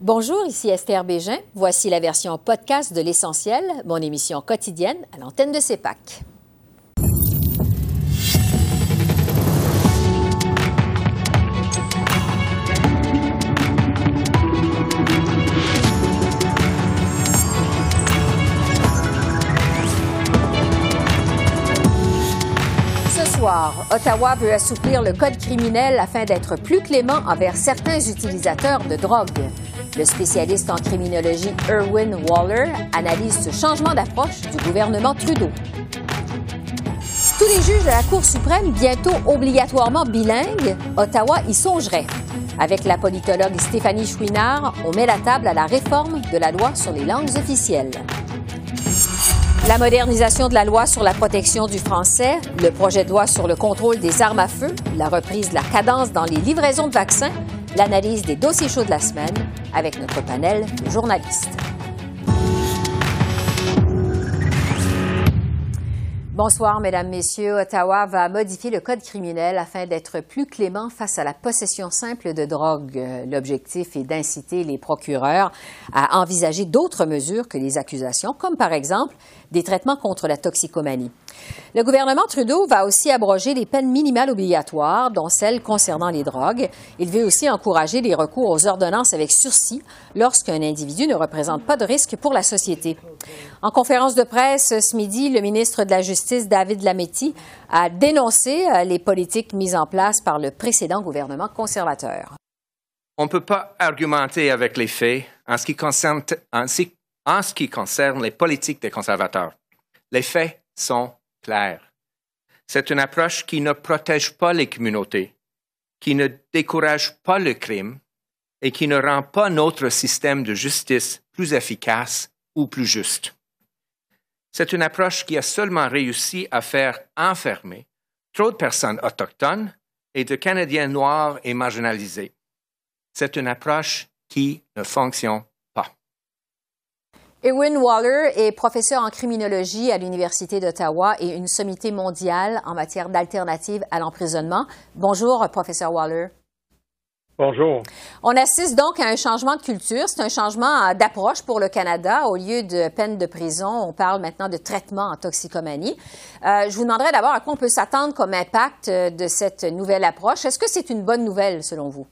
Bonjour, ici Esther Bégin. Voici la version podcast de L'Essentiel, mon émission quotidienne à l'antenne de CEPAC. Ottawa veut assouplir le code criminel afin d'être plus clément envers certains utilisateurs de drogue. Le spécialiste en criminologie Erwin Waller analyse ce changement d'approche du gouvernement Trudeau. Tous les juges de la Cour suprême, bientôt obligatoirement bilingues, Ottawa y songerait. Avec la politologue Stéphanie Chouinard, on met la table à la réforme de la loi sur les langues officielles. La modernisation de la loi sur la protection du français, le projet de loi sur le contrôle des armes à feu, la reprise de la cadence dans les livraisons de vaccins, l'analyse des dossiers chauds de la semaine avec notre panel de journalistes. Bonsoir, Mesdames, Messieurs. Ottawa va modifier le code criminel afin d'être plus clément face à la possession simple de drogue. L'objectif est d'inciter les procureurs à envisager d'autres mesures que les accusations, comme par exemple des traitements contre la toxicomanie. Le gouvernement Trudeau va aussi abroger les peines minimales obligatoires, dont celles concernant les drogues. Il veut aussi encourager les recours aux ordonnances avec sursis lorsqu'un individu ne représente pas de risque pour la société. En conférence de presse ce midi, le ministre de la Justice, David Lametti, a dénoncé euh, les politiques mises en place par le précédent gouvernement conservateur. On ne peut pas argumenter avec les faits en ce qui concerne, en qui concerne les politiques des conservateurs. Les faits sont clairs. C'est une approche qui ne protège pas les communautés, qui ne décourage pas le crime et qui ne rend pas notre système de justice plus efficace ou plus juste. C'est une approche qui a seulement réussi à faire enfermer trop de personnes autochtones et de Canadiens noirs et marginalisés. C'est une approche qui ne fonctionne Ewan Waller est professeur en criminologie à l'Université d'Ottawa et une sommité mondiale en matière d'alternatives à l'emprisonnement. Bonjour, professeur Waller. Bonjour. On assiste donc à un changement de culture. C'est un changement d'approche pour le Canada. Au lieu de peine de prison, on parle maintenant de traitement en toxicomanie. Euh, je vous demanderais d'abord à quoi on peut s'attendre comme impact euh, de cette nouvelle approche. Est-ce que c'est une bonne nouvelle selon vous?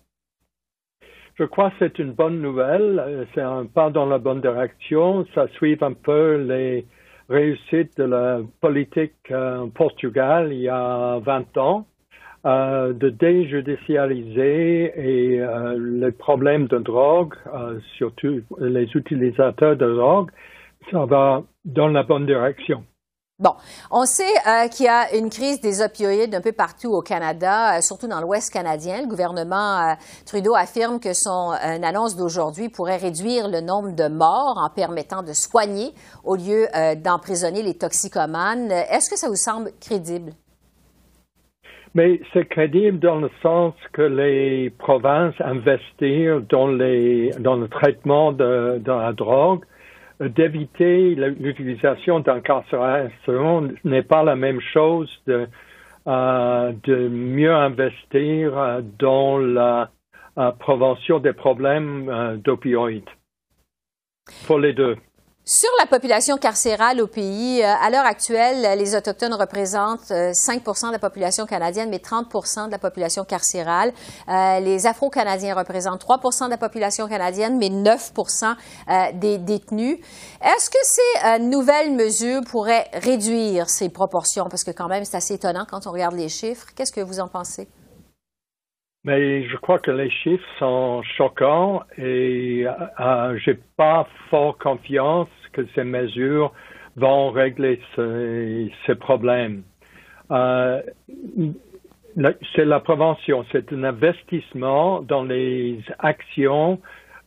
Je crois que c'est une bonne nouvelle. Euh, c'est un pas dans la bonne direction. Ça suit un peu les réussites de la politique euh, au Portugal il y a 20 ans, euh, de déjudicialiser et les problèmes de drogue, surtout les utilisateurs de drogue, ça va dans la bonne direction. Bon, on sait euh, qu'il y a une crise des opioïdes un peu partout au Canada, euh, surtout dans l'Ouest canadien. Le gouvernement euh, Trudeau affirme que son annonce d'aujourd'hui pourrait réduire le nombre de morts en permettant de soigner au lieu d'emprisonner les toxicomanes. Est-ce que ça vous semble crédible? Mais c'est crédible dans le sens que les provinces investissent dans, le traitement de la drogue d'éviter l'utilisation d'incarcération n'est pas la même chose de, euh, de mieux investir euh, dans la euh, prévention des problèmes d'opioïdes. Pour les deux. Sur la population carcérale au pays, euh, à l'heure actuelle, les Autochtones représentent 5 euh, de la population canadienne, mais 30 de la population carcérale. Euh, les Afro-Canadiens représentent 3% de la population canadienne, mais 9 des détenus. Est-ce que ces nouvelles mesures pourraient réduire ces proportions? Parce que quand même, c'est assez étonnant quand on regarde les chiffres. Qu'est-ce que vous en pensez? Mais je crois que les chiffres sont choquants et euh, j'ai pas fort confiance que ces mesures vont régler ces, problèmes. Euh, c'est la prévention, c'est un investissement dans les actions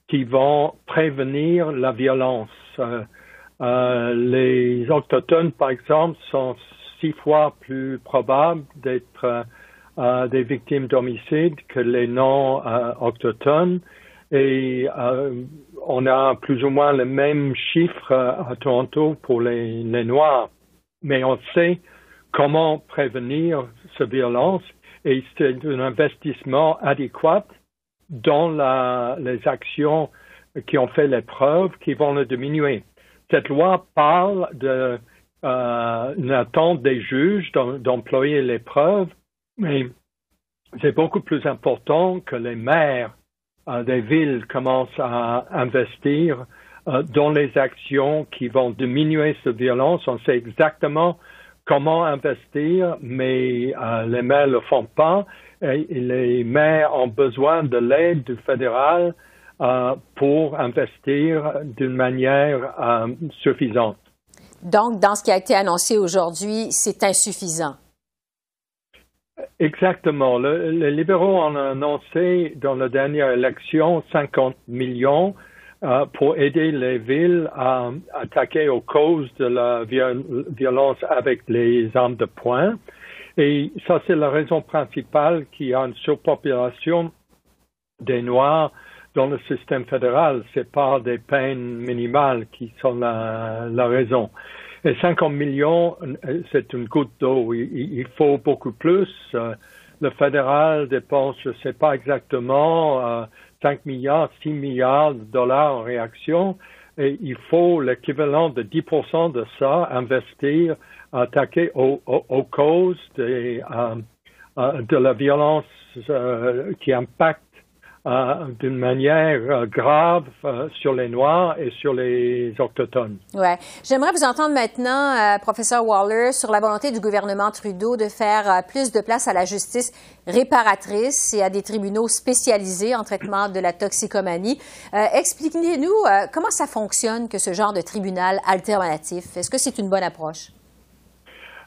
qui vont prévenir la violence. Euh, euh les autochtones, par exemple, sont six fois plus probables d'être des victimes d'homicide que les non euh, autochtones. Et euh, on a plus ou moins le même chiffre à Toronto pour les, les Noirs. Mais on sait comment prévenir cette violence et c'est un investissement adéquat dans les actions qui ont fait l'épreuve qui vont le diminuer. Cette loi parle de une attente des juges d'employer l'épreuve, mais c'est beaucoup plus important que les maires des villes commencent à investir euh, dans les actions qui vont diminuer cette violence. On sait exactement comment investir, mais euh, les maires ne le font pas. Et les maires ont besoin de l'aide du fédéral euh, pour investir d'une manière suffisante. Donc, dans ce qui a été annoncé aujourd'hui, c'est insuffisant? Exactement. les libéraux ont annoncé dans la dernière élection 50 millions euh, pour aider les villes à attaquer aux causes de la violence avec les armes de poing. Et ça, c'est la raison principale qu'il y a une surpopulation des Noirs dans le système fédéral. C'est pas des peines minimales qui sont la, raison. Et 50 millions, c'est une goutte d'eau. Il, faut beaucoup plus. Euh, le fédéral dépense, je ne sais pas exactement, euh, 5 milliards, 6 milliards de dollars en réaction. Et il faut l'équivalent de 10% de ça investir, attaquer aux, causes euh, euh, de la violence euh, qui impacte euh, d'une manière euh, grave euh, sur les Noirs et sur les Autochtones. Ouais. J'aimerais vous entendre maintenant, professeur Waller, sur la volonté du gouvernement Trudeau de faire plus de place à la justice réparatrice et à des tribunaux spécialisés en traitement de la toxicomanie. Expliquez-nous comment ça fonctionne que ce genre de tribunal alternatif? Est-ce que c'est une bonne approche?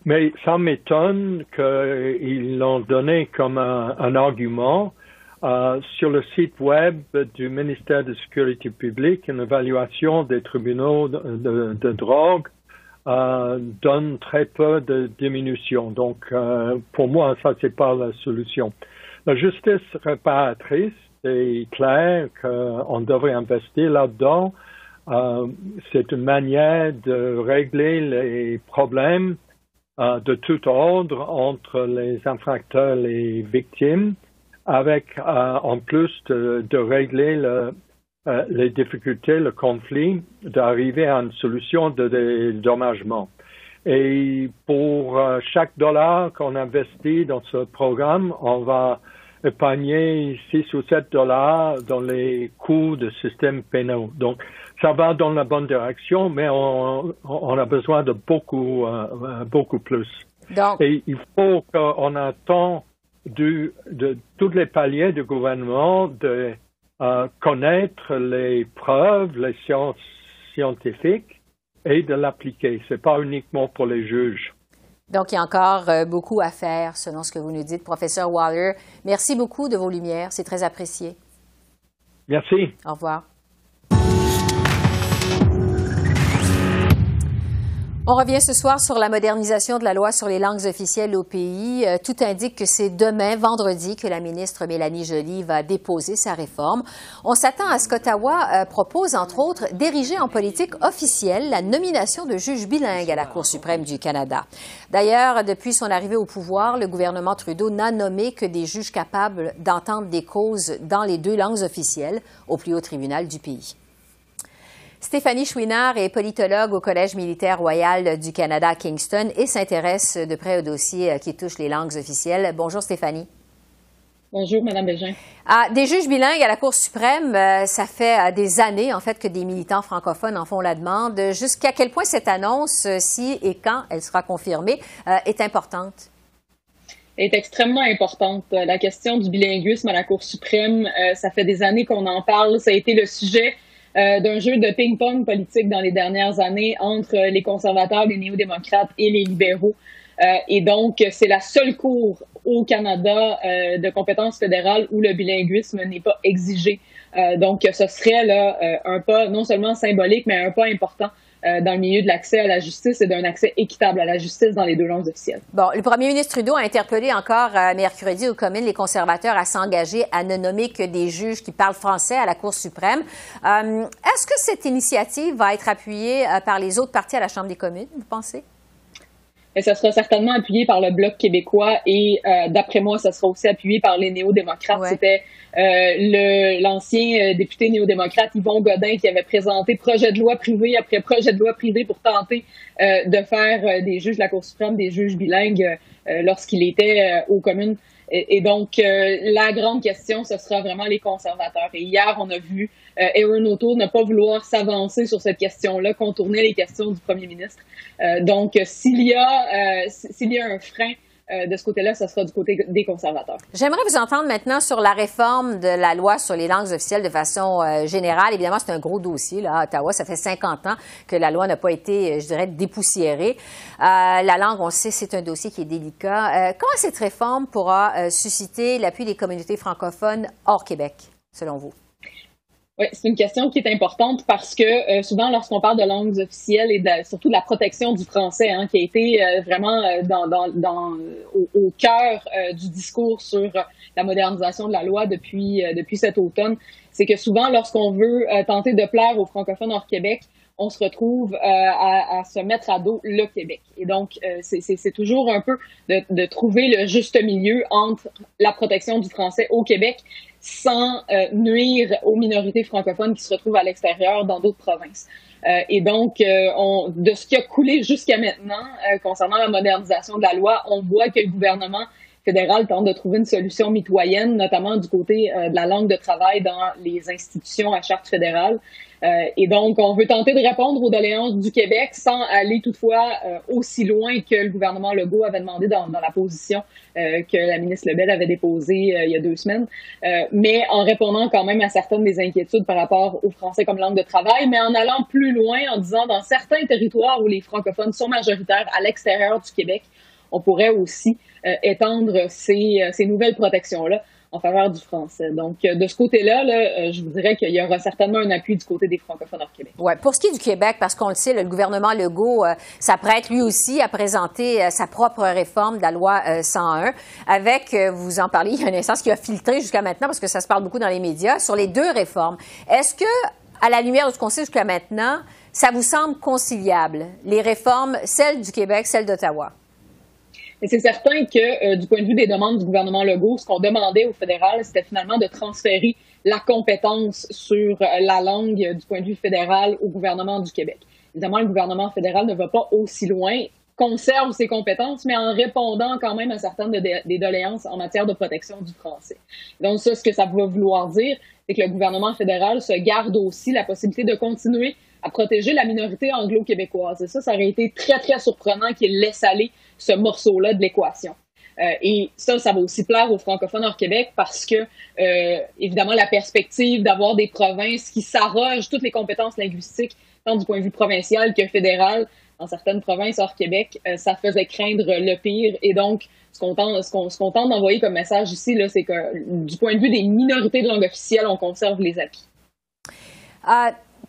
Mais ça m'étonne qu'ils l'ont donné comme un argument euh, sur le site web du ministère de Sécurité publique, une évaluation des tribunaux de, drogue euh, donne très peu de diminution. Donc, euh, pour moi, ça, c'est pas la solution. La justice réparatrice, c'est clair qu'on devrait investir là-dedans. c'est une manière de régler les problèmes de tout ordre entre les infracteurs et les victimes avec euh, en plus de, régler le, euh, les difficultés, le conflit, d'arriver à une solution de dédommagement. Et pour euh, chaque dollar qu'on investit dans ce programme, on va épargner 6 ou 7 dollars dans les coûts de système pénal. Donc, ça va dans la bonne direction, mais on, on a besoin de beaucoup, beaucoup plus. Et il faut qu'on attend du, de tous les paliers du gouvernement de euh, connaître les preuves, les sciences scientifiques et de l'appliquer. Ce n'est pas uniquement pour les juges. Donc, il y a encore euh, beaucoup à faire, selon ce que vous nous dites, professeur Waller. Merci beaucoup de vos lumières. C'est très apprécié. Merci. Au revoir. On revient ce soir sur la modernisation de la loi sur les langues officielles au pays. Euh, tout indique que c'est demain, vendredi, que la ministre Mélanie Joly va déposer sa réforme. On s'attend à ce qu'Ottawa euh, propose, entre autres, d'ériger en politique officielle la nomination de juges bilingues à la Cour suprême du Canada. D'ailleurs, depuis son arrivée au pouvoir, le gouvernement Trudeau n'a nommé que des juges capables d'entendre des causes dans les deux langues officielles au plus haut tribunal du pays. Stéphanie Chouinard est politologue au Collège militaire royal du Canada à Kingston et s'intéresse de près au dossier euh, qui touche les langues officielles. Bonjour Stéphanie. Bonjour, Madame Bégin. Ah, des juges bilingues à la Cour suprême, euh, ça fait euh, des années, en fait, que des militants francophones en font la demande. Jusqu'à quel point cette annonce, si et quand elle sera confirmée, est importante? est extrêmement importante. La question du bilinguisme à la Cour suprême, ça fait des années qu'on en parle. Ça a été le sujet euh, d'un jeu de ping-pong politique dans les dernières années entre les conservateurs, les néo-démocrates et les libéraux. Euh, et donc, c'est la seule cour au Canada euh, de compétences fédérales où le bilinguisme n'est pas exigé. donc, ce serait là un pas non seulement symbolique, mais un pas important euh, dans le milieu de l'accès à la justice et d'un accès équitable à la justice dans les deux langues officielles. Bon, le premier ministre Trudeau a interpellé encore euh, mercredi aux communes les conservateurs à s'engager à ne nommer que des juges qui parlent français à la Cour suprême. Euh, est-ce que cette initiative va être appuyée par les autres partis à la Chambre des communes, vous pensez? Et ça sera certainement appuyé par le Bloc québécois et euh, d'après moi, ça sera aussi appuyé par les néo-démocrates. C'était euh, l'ancien euh, député néo-démocrate Yvon Godin qui avait présenté projet de loi privé après projet de loi privé pour tenter euh, de faire des juges de la Cour suprême des juges bilingues lorsqu'il était aux communes. Et, donc, la grande question, ce sera vraiment les conservateurs. Et hier, on a vu Aaron O'Toole ne pas vouloir s'avancer sur cette question-là, contourner les questions du premier ministre. donc, s'il y a s'il y a un frein euh, de ce côté-là, ce sera du côté des conservateurs. J'aimerais vous entendre maintenant sur la réforme de la loi sur les langues officielles de façon euh, générale. Évidemment, c'est un gros dossier là, à Ottawa. Ça fait 50 ans que la loi n'a pas été, euh, je dirais, dépoussiérée. la langue, on sait, c'est un dossier qui est délicat. comment cette réforme pourra susciter l'appui des communautés francophones hors Québec, selon vous? Oui, c'est une question qui est importante parce que euh, souvent, lorsqu'on parle de langues officielles et surtout de la protection du français, hein, qui a été euh, vraiment euh, dans, au, cœur du discours sur la modernisation de la loi depuis, cet automne, c'est que souvent, lorsqu'on veut tenter de plaire aux francophones hors Québec, on se retrouve à, à, se mettre à dos le Québec. Et donc, c'est toujours un peu de, de, trouver le juste milieu entre la protection du français au Québec sans euh, nuire aux minorités francophones qui se retrouvent à l'extérieur dans d'autres provinces. Euh, et donc, euh, on, de ce qui a coulé jusqu'à maintenant concernant la modernisation de la loi, on voit que le gouvernement fédéral tente de trouver une solution mitoyenne, notamment du côté de la langue de travail dans les institutions à charte fédérale. Euh, et donc, on veut tenter de répondre aux doléances du Québec sans aller toutefois euh, aussi loin que le gouvernement Legault avait demandé dans, dans la position euh, que la ministre Lebel avait déposée il y a deux semaines, mais en répondant quand même à certaines des inquiétudes par rapport au français comme langue de travail, mais en allant plus loin en disant dans certains territoires où les francophones sont majoritaires à l'extérieur du Québec, on pourrait aussi étendre ces, ces nouvelles protections-là en faveur du français. Donc, euh, de ce côté-là, là, euh, je vous dirais qu'il y aura certainement un appui du côté des francophones hors Québec. Ouais. Pour ce qui est du Québec, parce qu'on le sait, le gouvernement Legault euh, s'apprête lui aussi à présenter sa propre réforme de la loi 101, avec, vous en parliez il y a un instant, ce qui a filtré jusqu'à maintenant, parce que ça se parle beaucoup dans les médias, sur les deux réformes. Est-ce que, à la lumière de ce qu'on sait jusqu'à maintenant, ça vous semble conciliable, les réformes, celles du Québec, celles d'Ottawa? Mais c'est certain que euh, du point de vue des demandes du gouvernement Legault, ce qu'on demandait au fédéral, c'était finalement de transférer la compétence sur euh, la langue du point de vue fédéral au gouvernement du Québec. Évidemment, le gouvernement fédéral ne va pas aussi loin, conserve ses compétences, mais en répondant quand même à certaines des doléances en matière de protection du français. Donc ça, ce que ça va vouloir dire, c'est que le gouvernement fédéral se garde aussi la possibilité de continuer à protéger la minorité anglo-québécoise. Et ça, ça aurait été très, très surprenant qu'il laisse aller ce morceau-là de l'équation. Euh, et ça, ça va aussi plaire aux francophones hors Québec parce que, euh, évidemment, la perspective d'avoir des provinces qui s'arrogent toutes les compétences linguistiques, tant du point de vue provincial que fédéral, dans certaines provinces hors Québec, euh, ça faisait craindre le pire. Et donc, ce qu'on tente, qu'on, tente d'envoyer comme message ici, c'est que du point de vue des minorités de langue officielle, on conserve les appuis.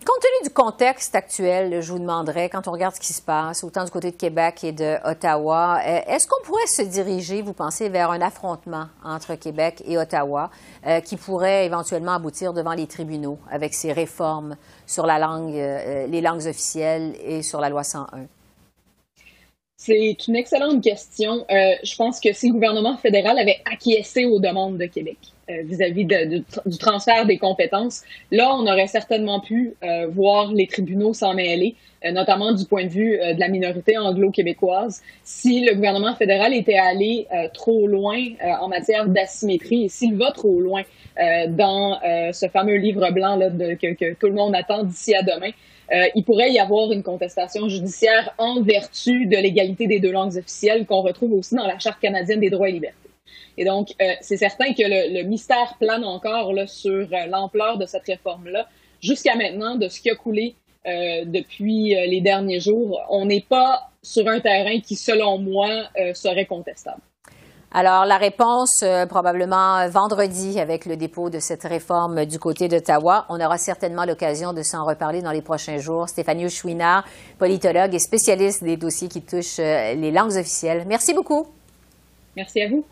Compte tenu du contexte actuel, je vous demanderais, quand on regarde ce qui se passe, autant du côté de Québec et de Ottawa, euh, est-ce qu'on pourrait se diriger, vous pensez, vers un affrontement entre Québec et Ottawa euh, qui pourrait éventuellement aboutir devant les tribunaux avec ces réformes sur la langue, euh, les langues officielles et sur la loi 101? C'est une excellente question. je pense que si le gouvernement fédéral avait acquiescé aux demandes de Québec, euh, vis-à-vis du transfert des compétences. Là, on aurait certainement pu euh, voir les tribunaux s'en mêler, euh, notamment du point de vue de la minorité anglo-québécoise, si le gouvernement fédéral était allé trop loin en matière d'asymétrie et s'il va trop loin dans ce fameux livre blanc là, de, que, que, tout le monde attend d'ici à demain. il pourrait y avoir une contestation judiciaire en vertu de l'égalité des deux langues officielles qu'on retrouve aussi dans la Charte canadienne des droits et libertés. Et donc, euh, c'est certain que le, mystère plane encore là, sur euh, l'ampleur de cette réforme-là. Jusqu'à maintenant, de ce qui a coulé euh, depuis les derniers jours, on n'est pas sur un terrain qui, selon moi, serait contestable. Alors, la réponse, probablement vendredi, avec le dépôt de cette réforme du côté d'Ottawa. On aura certainement l'occasion de s'en reparler dans les prochains jours. Stéphanie Chouinard, politologue et spécialiste des dossiers qui touchent les langues officielles. Merci beaucoup. Merci à vous.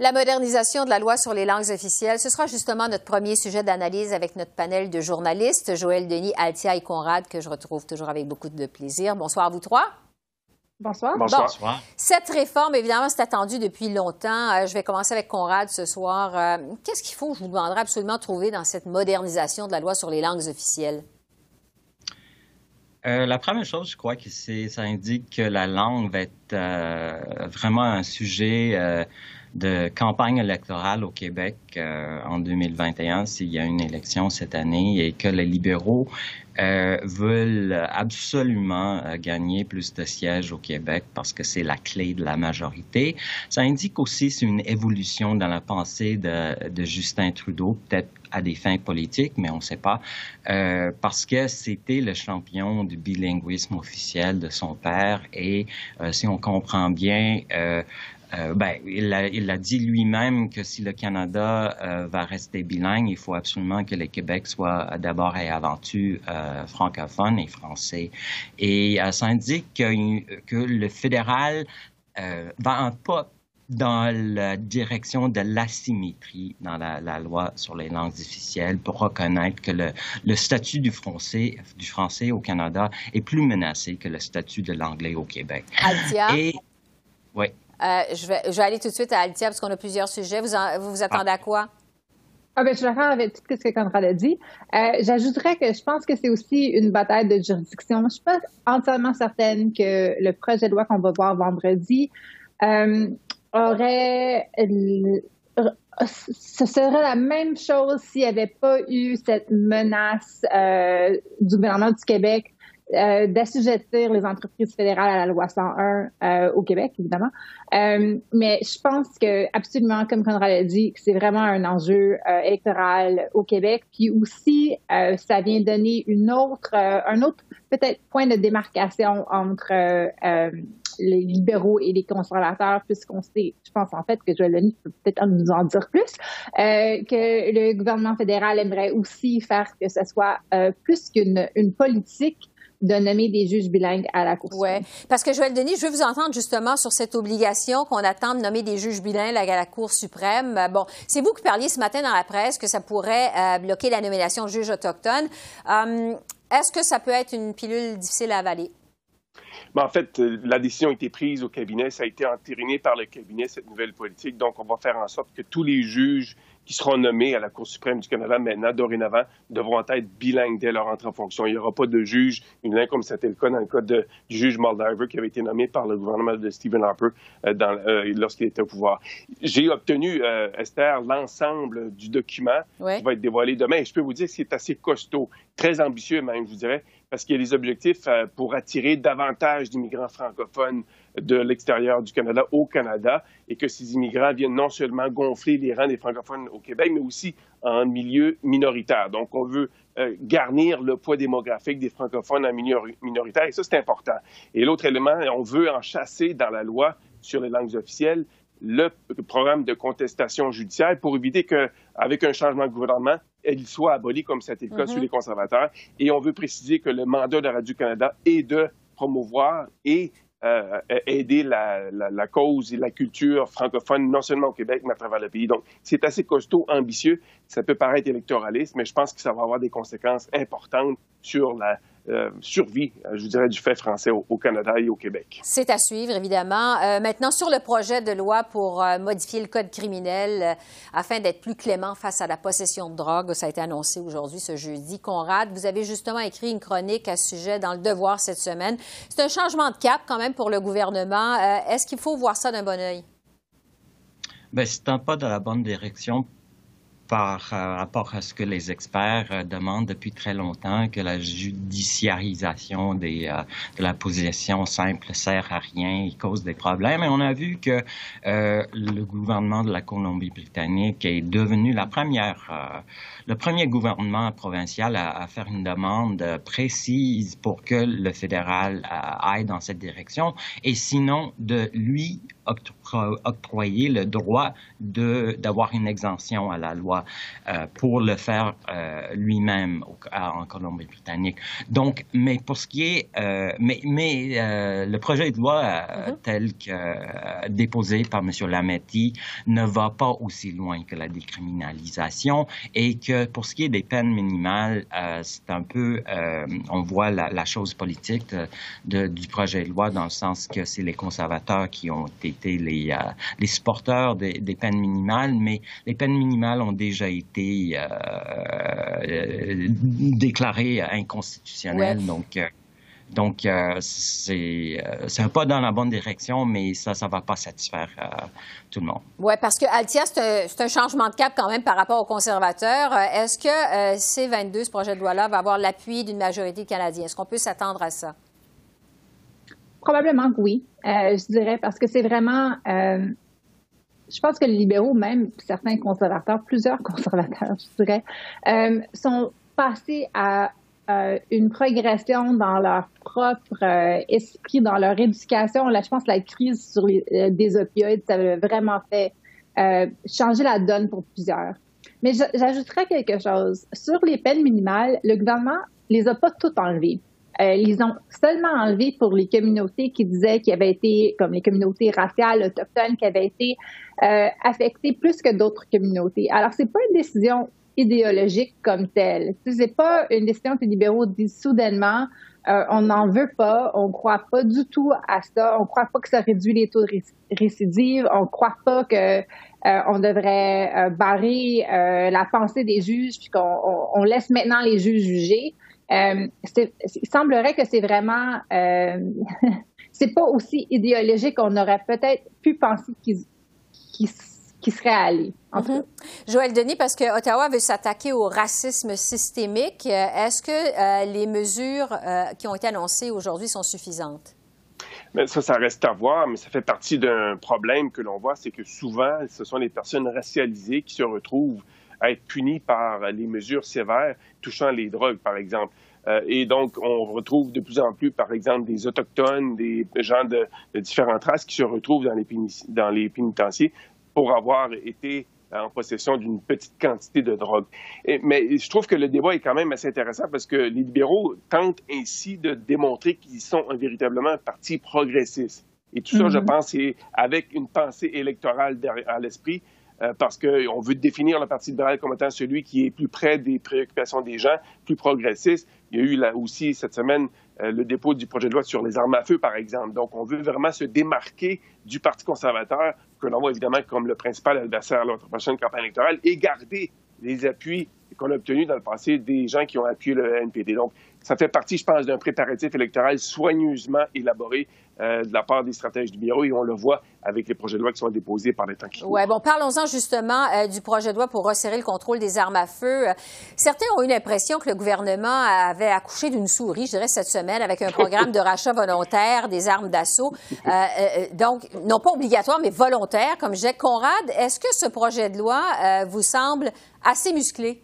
La modernisation de la loi sur les langues officielles, ce sera justement notre premier sujet d'analyse avec notre panel de journalistes, Joël Denis, Altia et Conrad, que je retrouve toujours avec beaucoup de plaisir. Bonsoir à vous trois. Bonsoir. Bonsoir. cette réforme, évidemment, c'est attendu depuis longtemps. Euh, je vais commencer avec Conrad ce soir. Euh, qu'est-ce qu'il faut, je vous demanderai absolument, trouver dans cette modernisation de la loi sur les langues officielles? Euh, la première chose, je crois que c'est, ça indique que la langue va être vraiment un sujet de campagne électorale au Québec en 2021 s'il y a une élection cette année et que les libéraux euh, veulent absolument euh, gagner plus de sièges au Québec parce que c'est la clé de la majorité. Ça indique aussi c'est une évolution dans la pensée de, de Justin Trudeau, peut-être à des fins politiques, mais on ne sait pas, euh, parce que c'était le champion du bilinguisme officiel de son père et euh, si on comprend bien, euh, euh, ben, il, a, il a dit lui-même que si le Canada euh, va rester bilingue, il faut absolument que le Québec soit d'abord et avant tout euh, francophone et français. Et ça indique que, que le fédéral va un pas dans la direction de l'asymétrie dans la, la, loi sur les langues officielles pour reconnaître que le, le, statut du français, du français au Canada est plus menacé que le statut de l'anglais au Québec. Altia. Et, oui. Euh, je, vais, je, vais, aller tout de suite à Altia parce qu'on a plusieurs sujets. Vous vous, vous attendez à quoi? Ah ben, je suis d'accord avec tout ce que Conrad a dit. Euh, J'ajouterais que je pense que c'est aussi une bataille de juridiction. Je suis pas entièrement certaine que le projet de loi qu'on va voir vendredi euh, aurait ce serait la même chose s'il n'y avait pas eu cette menace euh, du gouvernement du Québec euh, d'assujettir les entreprises fédérales à la loi 101 euh, au Québec, évidemment. Euh, mais je pense que absolument, comme Conrad a dit, c'est vraiment un enjeu euh, électoral au Québec. Puis aussi, euh, ça vient donner une autre, un autre peut-être point de démarcation entre les libéraux et les conservateurs, puisqu'on sait, je pense en fait que Joël Denis peut peut-être nous en dire plus, que le gouvernement fédéral aimerait aussi faire que ce soit plus qu'une une politique de nommer des juges bilingues à la Cour Oui, parce que Joël Denis, je veux vous entendre justement sur cette obligation qu'on attend de nommer des juges bilingues à la Cour suprême. Euh, bon, c'est vous qui parliez ce matin dans la presse que ça pourrait euh, bloquer la nomination de juges autochtones. Euh, est-ce que ça peut être une pilule difficile à avaler? Ben, en fait, la décision a été prise au cabinet, ça a été entériné par le cabinet, cette nouvelle politique. Donc, on va faire en sorte que tous les juges qui seront nommés à la Cour suprême du Canada maintenant, dorénavant, devront être bilingues dès leur entrée en fonction. Il n'y aura pas de juge bilingue comme c'était le cas dans le cas de, du juge Moldaver qui avait été nommé par le gouvernement de Stephen Harper euh, euh, lorsqu'il était au pouvoir. J'ai obtenu, euh, Esther, l'ensemble du document qui va être dévoilé demain. je peux vous dire que c'est assez costaud, très ambitieux même, je vous dirais, parce qu'il y a des objectifs pour attirer davantage d'immigrants francophones de l'extérieur du Canada au Canada et que ces immigrants viennent non seulement gonfler les rangs des francophones au Québec, mais aussi en milieu minoritaire. Donc, on veut euh, garnir le poids démographique des francophones en milieu minoritaire et ça, c'est important. Et l'autre élément, on veut en chasser dans la loi sur les langues officielles le programme de contestation judiciaire pour éviter qu'avec un changement de gouvernement, elle soit abolie comme c'était le cas mm-hmm. sur les conservateurs. Et on veut préciser que le mandat de Radio-Canada est de promouvoir et euh, aider la, la, la, cause et la culture francophone, non seulement au Québec, mais à travers le pays. Donc, c'est assez costaud, ambitieux. Ça peut paraître électoraliste, mais je pense que ça va avoir des conséquences importantes sur la, euh, survie, euh, je dirais, du fait français au, Canada et au Québec. C'est à suivre, évidemment. Euh, maintenant, sur le projet de loi pour modifier le code criminel afin d'être plus clément face à la possession de drogue, ça a été annoncé aujourd'hui, ce jeudi. Conrad, vous avez justement écrit une chronique à ce sujet dans Le Devoir cette semaine. C'est un changement de cap quand même pour le gouvernement. Est-ce qu'il faut voir ça d'un bon oeil? Bien, c'est un pas dans la bonne direction par euh, rapport à ce que les experts euh, demandent depuis très longtemps, que la judiciarisation des, euh, de la possession simple sert à rien et cause des problèmes. Et on a vu que le gouvernement de la Colombie-Britannique est devenu la première, le premier gouvernement provincial à, à, faire une demande précise pour que le fédéral aille dans cette direction, et sinon de lui octroyer le droit d'avoir une exemption à la loi loi pour le faire lui-même en Colombie-Britannique. Donc, mais pour ce qui est, mais, mais le projet de loi mm-hmm. tel que déposé par M. Lametti ne va pas aussi loin que la décriminalisation et que pour ce qui est des peines minimales, c'est un peu, on voit la, la chose politique de, du projet de loi dans le sens que c'est les conservateurs qui ont été les, euh, les supporters des, des, peines minimales, mais les peines minimales ont déjà été euh, euh déclarées inconstitutionnelles. Donc, euh, donc, euh, c'est un pas dans la bonne direction, mais ça, ça ne va pas satisfaire euh, tout le monde. Oui, parce que Altia, c'est un, changement de cap quand même par rapport aux conservateurs. Est-ce que C-22, ce projet de loi-là, va avoir l'appui d'une majorité canadienne? Est-ce qu'on peut s'attendre à ça? Probablement que oui, euh, je dirais, parce que c'est vraiment. Euh, je pense que les libéraux, même certains conservateurs, plusieurs conservateurs, je dirais, euh, sont passés à une progression dans leur propre esprit, dans leur éducation. Là, je pense que la crise sur les, des opioïdes, ça a vraiment fait changer la donne pour plusieurs. Mais j'ajouterais quelque chose. Sur les peines minimales, le gouvernement les a pas toutes enlevées. Euh, ils ont seulement enlevé pour les communautés qui disaient qu'ils avaient été, comme les communautés raciales, autochtones, qui avaient été euh, affectées plus que d'autres communautés. Alors, c'est pas une décision idéologique comme telle. C'est pas une décision que les libéraux disent soudainement, euh, on n'en veut pas, on croit pas du tout à ça, on croit pas que ça réduit les taux de récidive, on croit pas que euh, on devrait euh, barrer la pensée des juges puis qu'on laisse maintenant les juges juger. Il semblerait que c'est vraiment, c'est pas aussi idéologique qu'on aurait peut-être pu penser qu'il serait allé. En mm Joël Denis, parce que Ottawa veut s'attaquer au racisme systémique, euh, est-ce que les mesures qui ont été annoncées aujourd'hui sont suffisantes? Mais ça, ça reste à voir, mais ça fait partie d'un problème que l'on voit, c'est que souvent, ce sont les personnes racialisées qui se retrouvent à être punis par les mesures sévères touchant les drogues, par exemple. Euh, et donc, on retrouve de plus en plus, par exemple, des Autochtones, des gens de, différentes races qui se retrouvent dans les, dans les pénitenciers pour avoir été en possession d'une petite quantité de drogue. mais je trouve que le débat est quand même assez intéressant parce que les libéraux tentent ainsi de démontrer qu'ils sont un, véritablement un parti progressiste. Et tout ça, je mm-hmm. pense, c'est avec une pensée électorale à l'esprit, euh, parce qu'on veut définir le Parti libéral comme étant celui qui est plus près des préoccupations des gens, plus progressiste. Il y a eu là aussi cette semaine euh, le dépôt du projet de loi sur les armes à feu, par exemple. Donc, on veut vraiment se démarquer du Parti conservateur, que l'on voit évidemment comme le principal adversaire à notre prochaine campagne électorale, et garder les appuis qu'on a obtenus dans le passé des gens qui ont appuyé le NPD. Donc, ça fait partie, je pense, d'un préparatif électoral soigneusement élaboré euh, de la part des stratèges du bureau et on le voit avec les projets de loi qui sont déposés par les temps Oui, bon, parlons-en justement euh, du projet de loi pour resserrer le contrôle des armes à feu. certains ont eu l'impression que le gouvernement avait accouché d'une souris, je dirais, cette semaine avec un programme de rachat volontaire des armes d'assaut. Euh, donc, non pas obligatoire, mais volontaire, comme je disais. Conrad, est-ce que ce projet de loi vous semble assez musclé?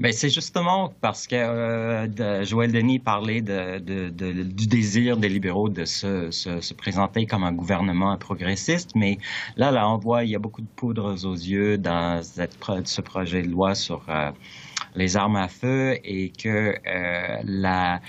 Ben c'est justement parce que euh, Joël Denis parlait de, de, du désir des libéraux de se, se, se, présenter comme un gouvernement progressiste, mais là, là, on voit il y a beaucoup de poudres aux yeux dans ce projet de loi sur euh, les armes à feu et que euh, la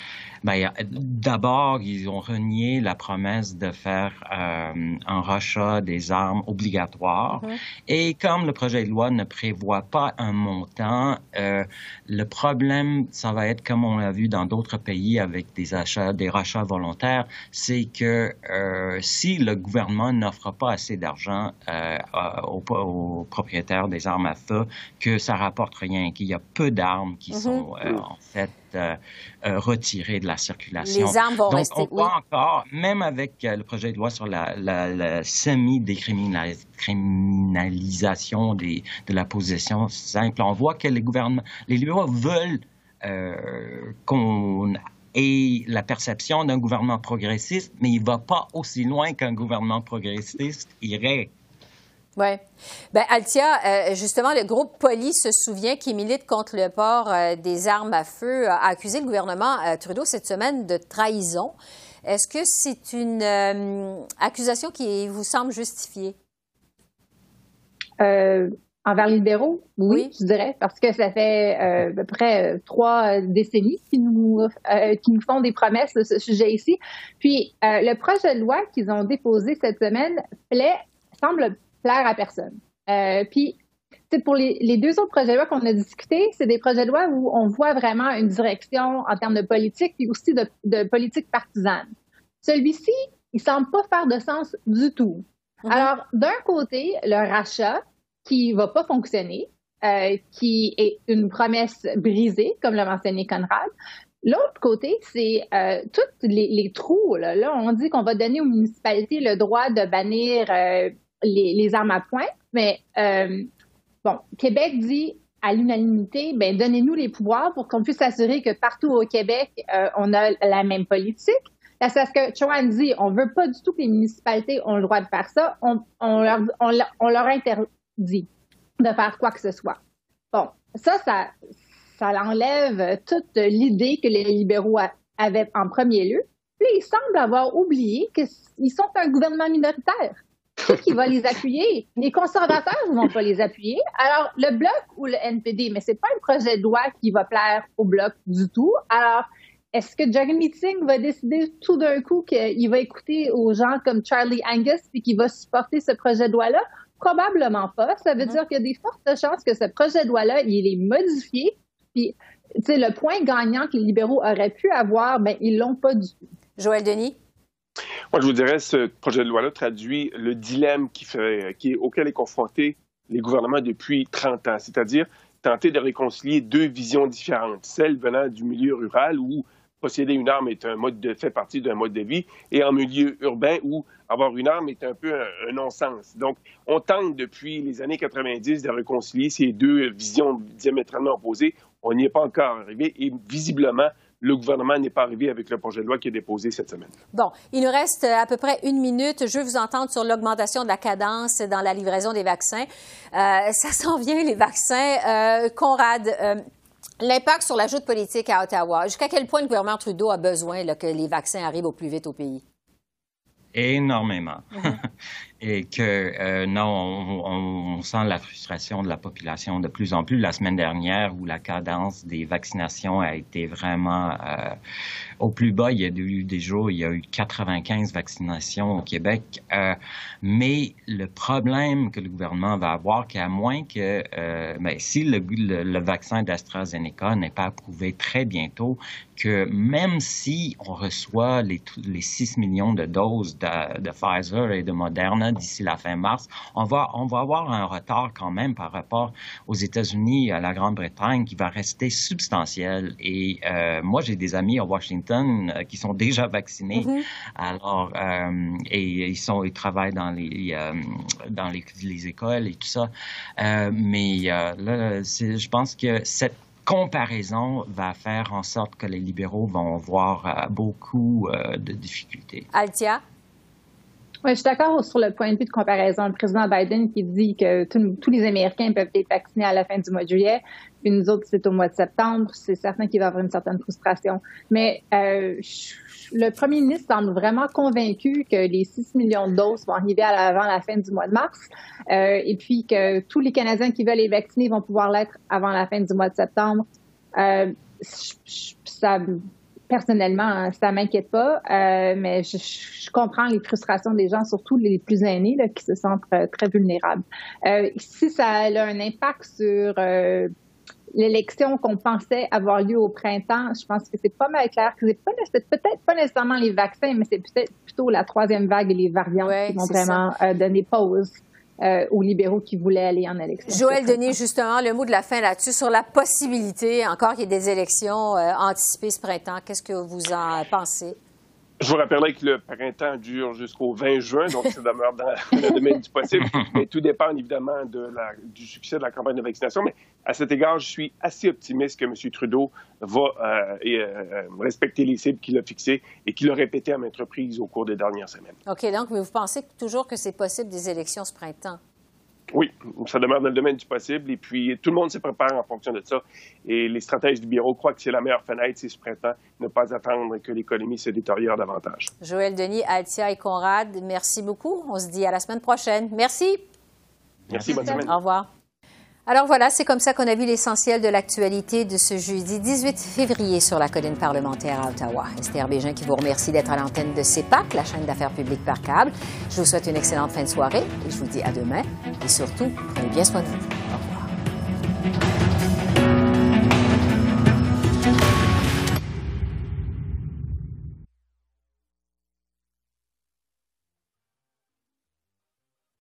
ben, d'abord, ils ont renié la promesse de faire euh, un rachat des armes obligatoire. Et comme le projet de loi ne prévoit pas un montant, euh, le problème, ça va être comme on l'a vu dans d'autres pays avec des achats, des rachats volontaires, c'est que euh, si le gouvernement n'offre pas assez d'argent euh, aux, aux, propriétaires des armes à feu, que ça rapporte rien, qu'il y a peu d'armes qui mm-hmm. sont euh, en fait euh, euh, retirées de la circulation. Les armes vont Donc, rester. On voit encore, même avec euh, le projet de loi sur la, la, la semi-décriminalisation de la possession simple, on voit que les gouvernements, les libéraux veulent euh, qu'on ait la perception d'un gouvernement progressiste, mais il ne va pas aussi loin qu'un gouvernement progressiste irait. Oui. Ben, Altia, euh, justement, le groupe Poli se souvient qui milite contre le port euh, des armes à feu a accusé le gouvernement euh, Trudeau cette semaine de trahison. Est-ce que c'est une accusation qui vous semble justifiée? Envers les libéraux, oui, je dirais, parce que ça fait euh, à peu près trois décennies qu'ils nous, qui nous font des promesses de ce sujet ici. Puis le projet de loi qu'ils ont déposé cette semaine plaît, semble plaire à personne. puis pour les, deux autres projets de loi qu'on a discutés, c'est des projets de loi où on voit vraiment une direction en termes de politique et aussi de, politique partisane. Celui-ci, il semble pas faire de sens du tout. Mhm. Alors, d'un côté, le rachat qui va pas fonctionner, euh, qui est une promesse brisée, comme l'a mentionné Conrad. L'autre côté, c'est euh, tous les, trous. Là. on dit qu'on va donner aux municipalités le droit de bannir euh, les, armes à poing, mais Bon, Québec dit à l'unanimité, ben donnez-nous les pouvoirs pour qu'on puisse s'assurer que partout au Québec, euh, on a la même politique. La Saskatchewan dit, on veut pas du tout que les municipalités ont le droit de faire ça. On, leur, interdit de faire quoi que ce soit. Bon, ça, ça, ça enlève toute l'idée que les libéraux avaient en premier lieu. Puis ils semblent avoir oublié qu'ils sont un gouvernement minoritaire qui va les appuyer? Les conservateurs ne vont pas les appuyer. Alors, le Bloc ou le NPD, mais c'est pas un projet de loi qui va plaire au Bloc du tout. Alors, est-ce que Jeremy Meeting va décider tout d'un coup qu'il va écouter aux gens comme Charlie Angus puis qu'il va supporter ce projet de loi-là? Probablement pas. Ça veut mm-hmm. dire qu'il y a des fortes chances que ce projet de loi-là, il est modifié. Puis, tu sais, le point gagnant que les libéraux auraient pu avoir, ben, ils l'ont pas du tout. Joël Denis? Moi, je vous dirais, ce projet de loi-là traduit le dilemme auquel est confronté les gouvernements depuis 30 ans, c'est-à-dire tenter de réconcilier deux visions différentes, celle venant du milieu rural où posséder une arme est un mode de, fait partie d'un mode de vie, et en milieu urbain où avoir une arme est un peu un, non-sens. Donc, on tente depuis les années 90 de réconcilier ces deux visions diamétralement opposées. On n'y est pas encore arrivé et visiblement, le gouvernement n'est pas arrivé avec le projet de loi qui est déposé cette semaine. Bon, il nous reste euh, à peu près une minute. Je veux vous entendre sur l'augmentation de la cadence dans la livraison des vaccins. Euh, ça s'en vient, les vaccins. Euh, Conrad, l'impact sur l'ajout de politique à Ottawa, jusqu'à quel point le gouvernement Trudeau a besoin que les vaccins arrivent au plus vite au pays? Énormément. Et que euh, non, on, sent la frustration de la population de plus en plus. La semaine dernière, où la cadence des vaccinations a été vraiment euh, au plus bas, il y a eu des jours, il y a eu 95 vaccinations au Québec. Euh, mais le problème que le gouvernement va avoir, qu'à moins que, ben, si le, le vaccin d'AstraZeneca n'est pas approuvé très bientôt, que même si on reçoit les, les 6 millions de doses de, de Pfizer et de Moderna d'ici la fin mars, on va, on va avoir un retard quand même par rapport aux États-Unis et à la Grande-Bretagne qui va rester substantiel. Et euh, moi, j'ai des amis à Washington euh, qui sont déjà vaccinés. Mm-hmm. Alors, euh, et ils sont, ils travaillent dans les, euh, dans les, les, écoles et tout ça. Mais là, je pense que cette comparaison va faire en sorte que les libéraux vont avoir beaucoup de difficultés. Altia? Oui, je suis d'accord sur le point de vue de comparaison. Le président Biden qui dit que tous les Américains peuvent être vaccinés à la fin du mois de juillet, puis nous autres, c'est au mois de septembre. C'est certain qu'il va y avoir une certaine frustration. Mais euh, le premier ministre semble vraiment convaincu que les 6 millions de doses vont arriver avant la fin du mois de mars, euh, et puis que tous les Canadiens qui veulent les vacciner vont pouvoir l'être avant la fin du mois de septembre. Euh, ça personnellement, hein, ça m'inquiète pas, euh, mais je, comprends les frustrations des gens, surtout les plus aînés, qui se sentent euh, très vulnérables. Euh, si ça a un impact sur l'élection qu'on pensait avoir lieu au printemps, je pense que c'est pas mal clair que c'est peut-être pas nécessairement les vaccins, mais c'est peut-être plutôt la troisième vague et les variants qui vont vraiment donner pause euh, aux libéraux qui voulaient aller en élection. Joël Denis, justement, le mot de la fin là-dessus, sur la possibilité encore qu'il y ait des élections euh, anticipées ce printemps. Qu'est-ce que vous en pensez? Je vous rappellerai que le printemps dure jusqu'au 20 juin, donc ça demeure dans le domaine du possible. Mais tout dépend évidemment de la, du succès de la campagne de vaccination. Mais à cet égard, je suis assez optimiste que M. Trudeau va euh, euh, respecter les cibles qu'il a fixées et qu'il a répétées à maintes reprises au cours des dernières semaines. OK, donc, mais vous pensez toujours que c'est possible des élections ce printemps? Oui, ça demeure dans le domaine du possible. Et puis, tout le monde se prépare en fonction de ça. Et les stratèges du bureau croient que c'est la meilleure fenêtre, c'est ce printemps, ne pas attendre que l'économie se détériore davantage. Joël Denis, Altia et Conrad, merci beaucoup. On se dit à la semaine prochaine. Merci. Merci, bonne semaine. Au revoir. Alors voilà, c'est comme ça qu'on a vu l'essentiel de l'actualité de ce jeudi 18 février sur la colline parlementaire à Ottawa. Esther Bégin qui vous remercie d'être à l'antenne de CEPAC, la chaîne d'affaires publiques par câble. Je vous souhaite une excellente fin de soirée et je vous dis à demain. Et surtout, prenez bien soin de vous. Au revoir.